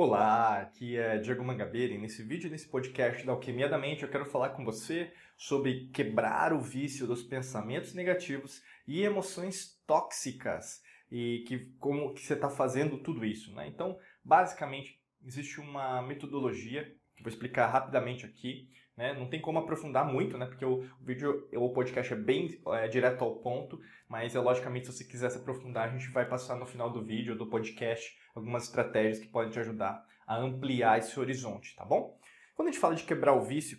Olá, aqui é Diego Mangabeira e nesse vídeo, nesse podcast da Alquimia da Mente, eu quero falar com você sobre quebrar o vício dos pensamentos negativos e emoções tóxicas e que como que você está fazendo tudo isso, né? Então, basicamente, existe uma metodologia vou explicar rapidamente aqui, né? Não tem como aprofundar muito, né? Porque o, vídeo, o podcast é bem é, direto ao ponto, mas é logicamente se você quiser se aprofundar, a gente vai passar no final do vídeo do podcast algumas estratégias que podem te ajudar a ampliar esse horizonte, tá bom? Quando a gente fala de quebrar o vício,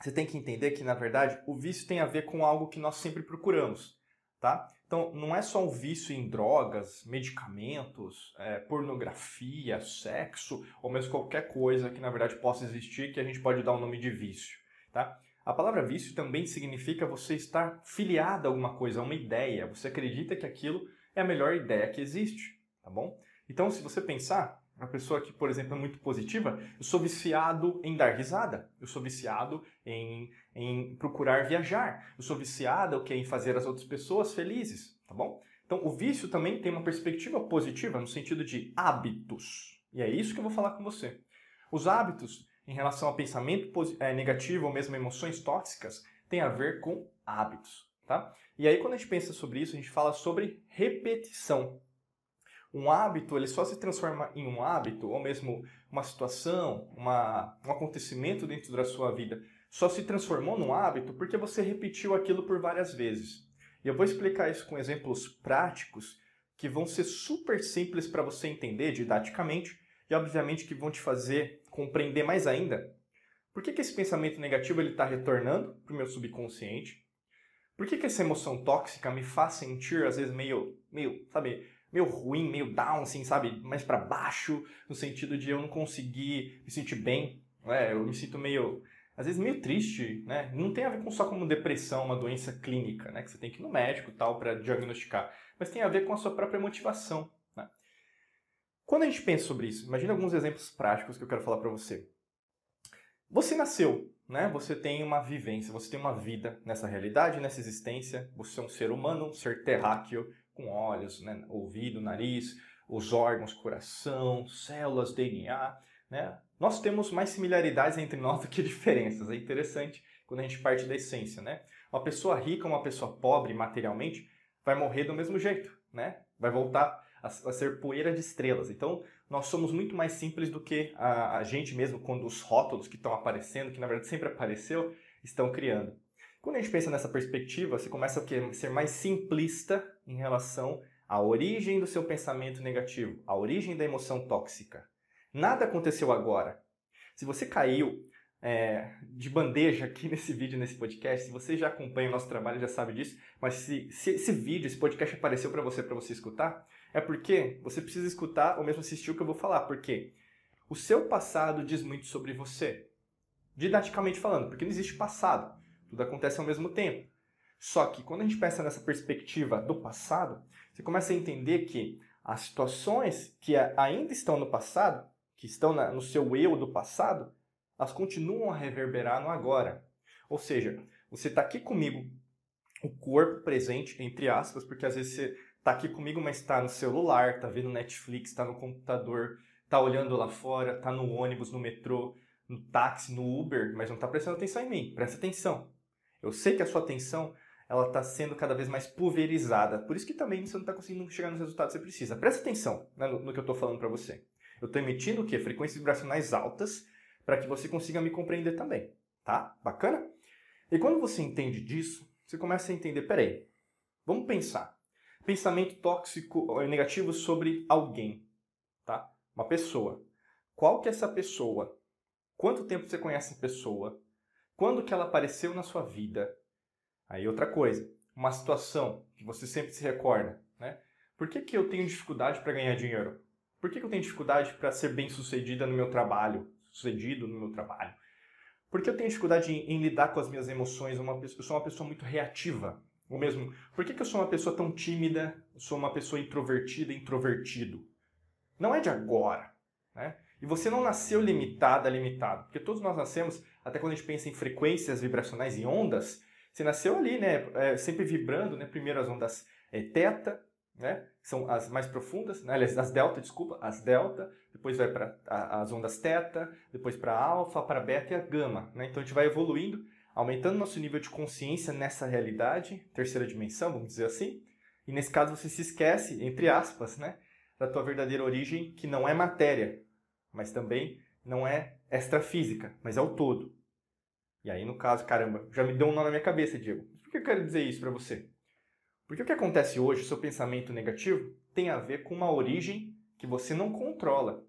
você tem que entender que, na verdade, o vício tem a ver com algo que nós sempre procuramos, tá? Então, não é só um vício em drogas, medicamentos, é, pornografia, sexo, ou mesmo qualquer coisa que, na verdade, possa existir que a gente pode dar o um nome de vício, tá? A palavra vício também significa você estar filiado a alguma coisa, a uma ideia. Você acredita que aquilo é a melhor ideia que existe, tá bom? Então, se você pensar, uma pessoa que, por exemplo, é muito positiva, eu sou viciado em dar risada, eu sou viciado em, em procurar viajar, eu sou viciado em fazer as outras pessoas felizes, tá bom? Então, o vício também tem uma perspectiva positiva no sentido de hábitos. E é isso que eu vou falar com você. Os hábitos, em relação ao pensamento é, negativo ou mesmo emoções tóxicas, tem a ver com hábitos, tá? E aí, quando a gente pensa sobre isso, a gente fala sobre repetição. Um hábito ele só se transforma em um hábito, ou mesmo uma situação, uma, um acontecimento dentro da sua vida, só se transformou num hábito porque você repetiu aquilo por várias vezes. E eu vou explicar isso com exemplos práticos que vão ser super simples para você entender didaticamente e, obviamente, que vão te fazer compreender mais ainda por que, que esse pensamento negativo está retornando para o meu subconsciente, por que, que essa emoção tóxica me faz sentir, às vezes, meio, meio sabe, meio ruim, meio down, assim, sabe? Mais para baixo, no sentido de eu não conseguir me sentir bem, né? Eu me sinto meio, às vezes meio triste, né? Não tem a ver com só como depressão, uma doença clínica, né? Que você tem que ir no médico tal para diagnosticar, mas tem a ver com a sua própria motivação, né? Quando a gente pensa sobre isso, imagine alguns exemplos práticos que eu quero falar para você. Você nasceu, né? Você tem uma vivência, você tem uma vida nessa realidade, nessa existência. Você é um ser humano, um ser terráqueo, com olhos, né, ouvido, nariz, os órgãos, coração, células, DNA, né? Nós temos mais similaridades entre nós do que diferenças. É interessante quando a gente parte da essência, né? Uma pessoa rica, uma pessoa pobre materialmente, vai morrer do mesmo jeito, né? Vai voltar a, ser poeira de estrelas. Então, nós somos muito mais simples do que a, a gente mesmo quando os rótulos que estão aparecendo, que na verdade sempre apareceu, estão criando. Quando a gente pensa nessa perspectiva, você começa a ser mais simplista em relação à origem do seu pensamento negativo, à origem da emoção tóxica. Nada aconteceu agora. Se você caiu é, de bandeja aqui nesse vídeo, nesse podcast, se você já acompanha o nosso trabalho, já sabe disso, mas se, se esse vídeo, esse podcast apareceu para você, para você escutar, é porque você precisa escutar ou mesmo assistir o que eu vou falar, porque o seu passado diz muito sobre você. Didaticamente falando, porque não existe passado. Tudo acontece ao mesmo tempo. Só que quando a gente pensa nessa perspectiva do passado, você começa a entender que as situações que ainda estão no passado, que estão no seu eu do passado, elas continuam a reverberar no agora. Ou seja, você está aqui comigo, o corpo presente, entre aspas, porque às vezes você está aqui comigo, mas está no celular, está vendo Netflix, está no computador, está olhando lá fora, está no ônibus, no metrô, no táxi, no Uber, mas não está prestando atenção em mim. Presta atenção. Eu sei que a sua atenção ela está sendo cada vez mais pulverizada. Por isso que também você não está conseguindo chegar nos resultados que você precisa. Presta atenção né, no, no, que eu estou falando para você. Eu estou emitindo o quê? Frequências vibracionais altas para que você consiga me compreender também. Tá? Bacana? E quando você entende disso, você começa a entender, peraí, vamos pensar. Pensamento tóxico ou negativo sobre alguém, tá? Uma pessoa. Qual que é essa pessoa? Quanto tempo você conhece essa pessoa? Quando que ela apareceu na sua vida? Aí outra coisa, uma situação que você sempre se recorda, né? Por que, que eu tenho dificuldade para ganhar dinheiro? Por que, que eu tenho dificuldade para ser bem sucedida no meu trabalho? Sucedido no meu trabalho? Por que eu tenho dificuldade em, em lidar com as minhas emoções? Uma, eu sou uma pessoa muito reativa. Ou mesmo, por que, que eu sou uma pessoa tão tímida? Eu sou uma pessoa introvertida, introvertido? Não é de agora, né? E você não nasceu limitada, limitado. Porque todos nós nascemos, até quando a gente pensa em frequências vibracionais e ondas, você nasceu ali, né? É, sempre vibrando, né? Primeiro as ondas é, teta, né? São as mais profundas, né? Aliás, as delta, desculpa, as delta, depois vai para as ondas teta, depois para alfa, para beta e a gama, né? Então a gente vai evoluindo, aumentando nosso nível de consciência nessa realidade, terceira dimensão, vamos dizer assim. E nesse caso você se esquece, entre aspas, né, da tua verdadeira origem, que não é matéria, mas também não é extrafísica, mas é o todo. E aí, no caso, caramba, já me deu um nó na minha cabeça, Diego. Por que eu quero dizer isso para você? Porque o que acontece hoje, seu pensamento negativo, tem a ver com uma origem que você não controla.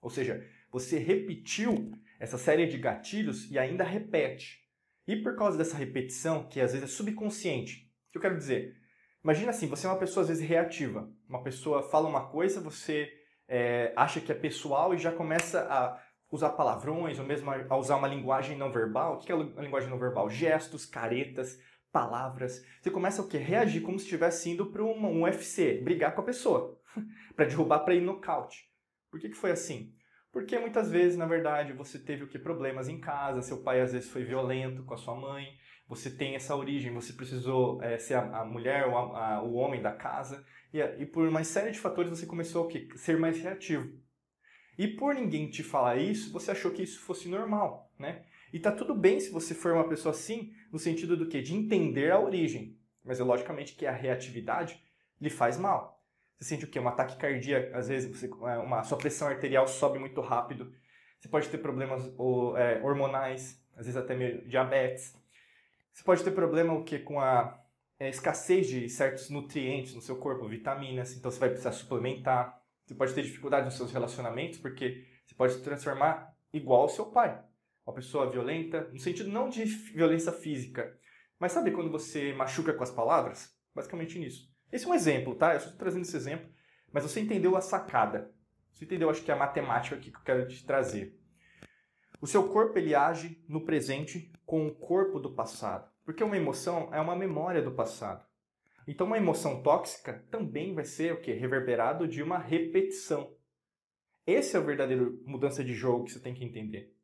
Ou seja, você repetiu essa série de gatilhos e ainda repete. E por causa dessa repetição, que às vezes é subconsciente, o que eu quero dizer? Imagina assim, você é uma pessoa às vezes reativa. Uma pessoa fala uma coisa, você é, acha que é pessoal e já começa a usar palavrões ou mesmo a usar uma linguagem não verbal. O que é a linguagem não verbal? Gestos, caretas, palavras. Você começa o quê? Reagir como se estivesse indo para um, UFC, brigar com a pessoa, para derrubar, para ir nocaute. Por que, que foi assim? Porque muitas vezes, na verdade, você teve o que? Problemas em casa, seu pai às vezes foi violento com a sua mãe, você tem essa origem, você precisou é, ser a, a mulher ou a, a, o homem da casa, e, e, por uma série de fatores você começou a ser mais reativo. E por ninguém te falar isso, você achou que isso fosse normal, né? E tá tudo bem se você for uma pessoa assim, no sentido do que? De entender a origem. Mas é logicamente que a reatividade lhe faz mal. Você sente o quê? Um ataque cardíaco, às vezes você, é, uma, sua pressão arterial sobe muito rápido. Você pode ter problemas ou, é, hormonais, às vezes até mesmo diabetes. Você pode ter problema o quê? com a é, escassez de certos nutrientes no seu corpo, vitaminas, então você vai precisar suplementar. Você pode ter dificuldade nos seus relacionamentos, porque você pode se transformar igual ao seu pai uma pessoa violenta, no sentido não de violência física, mas sabe quando você machuca com as palavras? Basicamente nisso. Esse é um exemplo, tá? Eu estou trazendo esse exemplo, mas você entendeu a sacada. Você entendeu, acho que é a matemática aqui que eu quero te trazer. O seu corpo ele age no presente com o corpo do passado, porque uma emoção é uma memória do passado. Então uma emoção tóxica também vai ser o que reverberado de uma repetição. Esse é o verdadeiro mudança de jogo que você tem que entender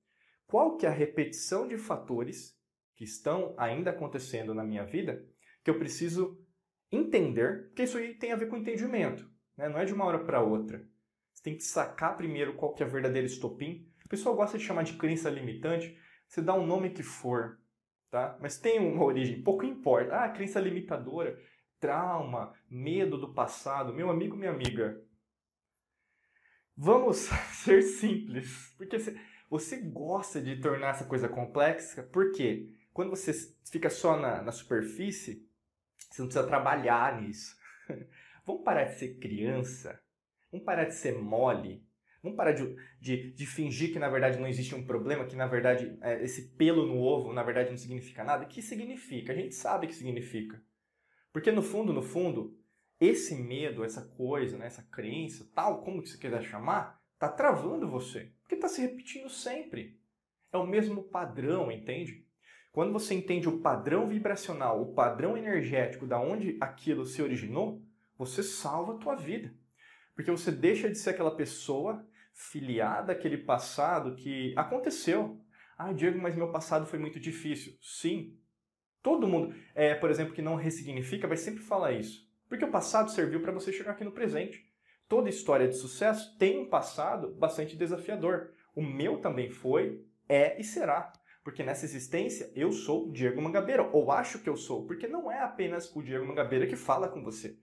qual que é a repetição de fatores que estão ainda acontecendo na minha vida que eu preciso entender, porque isso aí tem a ver com entendimento, né? não é de uma hora para outra. Você tem que sacar primeiro qual que é o verdadeiro estopim. Pessoal gosta de chamar de crença limitante, você dá um nome que for, tá? mas tem uma origem, pouco importa. Ah, crença limitadora, trauma, medo do passado. Meu amigo, minha amiga, vamos ser simples, porque... Você gosta de tornar essa coisa complexa porque quando você fica só na, na superfície, você não precisa trabalhar nisso. Vamos parar de ser criança? Vamos parar de ser mole? Vamos parar de, de, de, fingir que na verdade não existe um problema, que na verdade é, esse pelo no ovo na verdade não significa nada? O que significa? A gente sabe que significa. Porque no fundo, no fundo, esse medo, essa coisa, né, essa crença, tal como que você quiser chamar, tá travando você. Porque está se repetindo sempre. É o mesmo padrão, entende? Quando você entende o padrão vibracional, o padrão energético da onde aquilo se originou, você salva a tua vida. Porque você deixa de ser aquela pessoa filiada àquele passado que aconteceu. Ah, Diego, mas meu passado foi muito difícil. Sim. Todo mundo, é, por exemplo, que não ressignifica, vai sempre falar isso. Porque o passado serviu para você chegar aqui no presente toda história de sucesso tem um passado bastante desafiador. O meu também foi, é e será. Porque nessa existência eu sou o Diego Mangabeira, ou acho que eu sou, porque não é apenas o Diego Mangabeira que fala com você.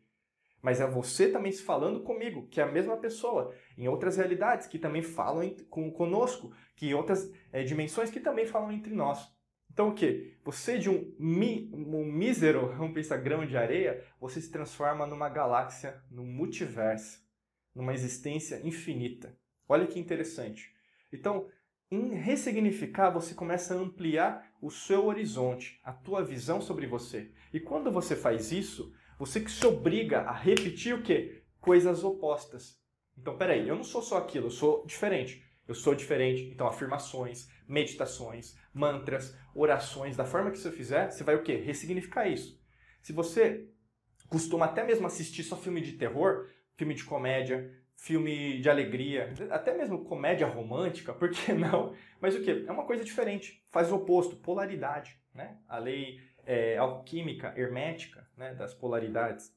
Mas é você também se falando comigo, que é a mesma pessoa, em outras realidades que também falam com, conosco, que em outras é, dimensões que também falam entre nós. Então o que? Você de um, mi, um mísero, pentagrama de areia, você se transforma numa galáxia, num multiverso numa existência infinita. Olha que interessante. Então, em ressignificar, você começa a ampliar o seu horizonte, a tua visão sobre você. E quando você faz isso, você que se obriga a repetir o quê? Coisas opostas. Então, peraí, eu não sou só aquilo, eu sou diferente. Eu sou diferente. Então, afirmações, meditações, mantras, orações, da forma que você fizer, você vai o quê? Ressignificar isso. Se você costuma até mesmo assistir só filme de terror, filme de comédia, filme de alegria, até mesmo comédia romântica, por que não? Mas o que? É uma coisa diferente, faz o oposto, polaridade, né? A lei é, alquímica, hermética, né, das polaridades.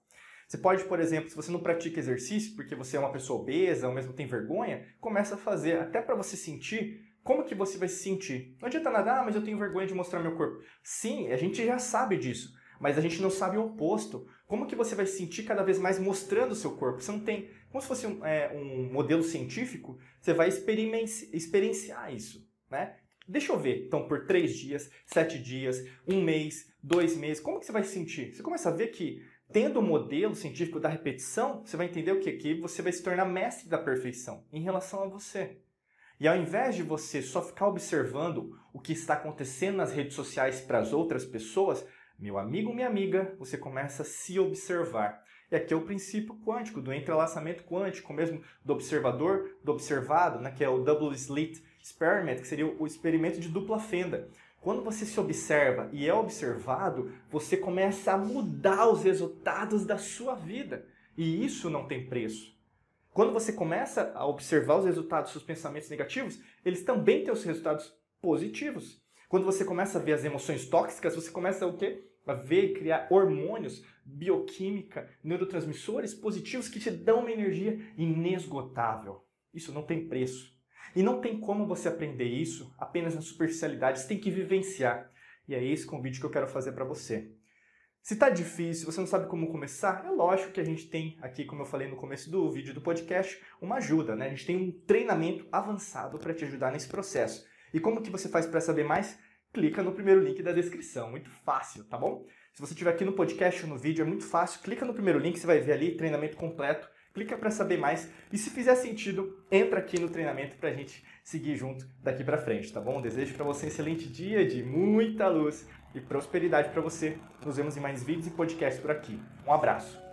Você pode, por exemplo, se você não pratica exercício porque você é uma pessoa obesa ou mesmo tem vergonha, começa a fazer até para você sentir como que você vai se sentir. Não adianta nada, ah, mas eu tenho vergonha de mostrar meu corpo. Sim, a gente já sabe disso, mas a gente não sabe o oposto. Como que você vai se sentir cada vez mais mostrando o seu corpo? Você não tem, como se fosse um, é, um modelo científico, você vai experienciar isso, né? Deixa eu ver, então, por três dias, sete dias, um mês, dois meses, como que você vai se sentir? Você começa a ver que Tendo o modelo científico da repetição, você vai entender o que? Que você vai se tornar mestre da perfeição em relação a você. E ao invés de você só ficar observando o que está acontecendo nas redes sociais para as outras pessoas, meu amigo, minha amiga, você começa a se observar. E aqui é o princípio quântico, do entrelaçamento quântico, mesmo do observador, do observado, né, que é o Double Slit Experiment, que seria o experimento de dupla fenda. Quando você se observa e é observado, você começa a mudar os resultados da sua vida. E isso não tem preço. Quando você começa a observar os resultados dos seus pensamentos negativos, eles também têm os resultados positivos. Quando você começa a ver as emoções tóxicas, você começa o quê? A ver e criar hormônios, bioquímica, neurotransmissores positivos que te dão uma energia inesgotável. Isso não tem preço. E não tem como você aprender isso apenas na superficialidade, você tem que vivenciar. E é esse convite que eu quero fazer para você. Se está difícil, você não sabe como começar, é lógico que a gente tem aqui, como eu falei no começo do vídeo do podcast, uma ajuda, né? A gente tem um treinamento avançado para te ajudar nesse processo. E como que você faz para saber mais? Clica no primeiro link da descrição, muito fácil, tá bom? Se você estiver aqui no podcast ou no vídeo, é muito fácil, clica no primeiro link, você vai ver ali treinamento completo clica para saber mais e se fizer sentido, entra aqui no treinamento para a gente seguir junto daqui para frente, tá bom? Desejo para você um excelente dia de muita luz e prosperidade para você. Nos vemos em mais vídeos e podcasts por aqui. Um abraço.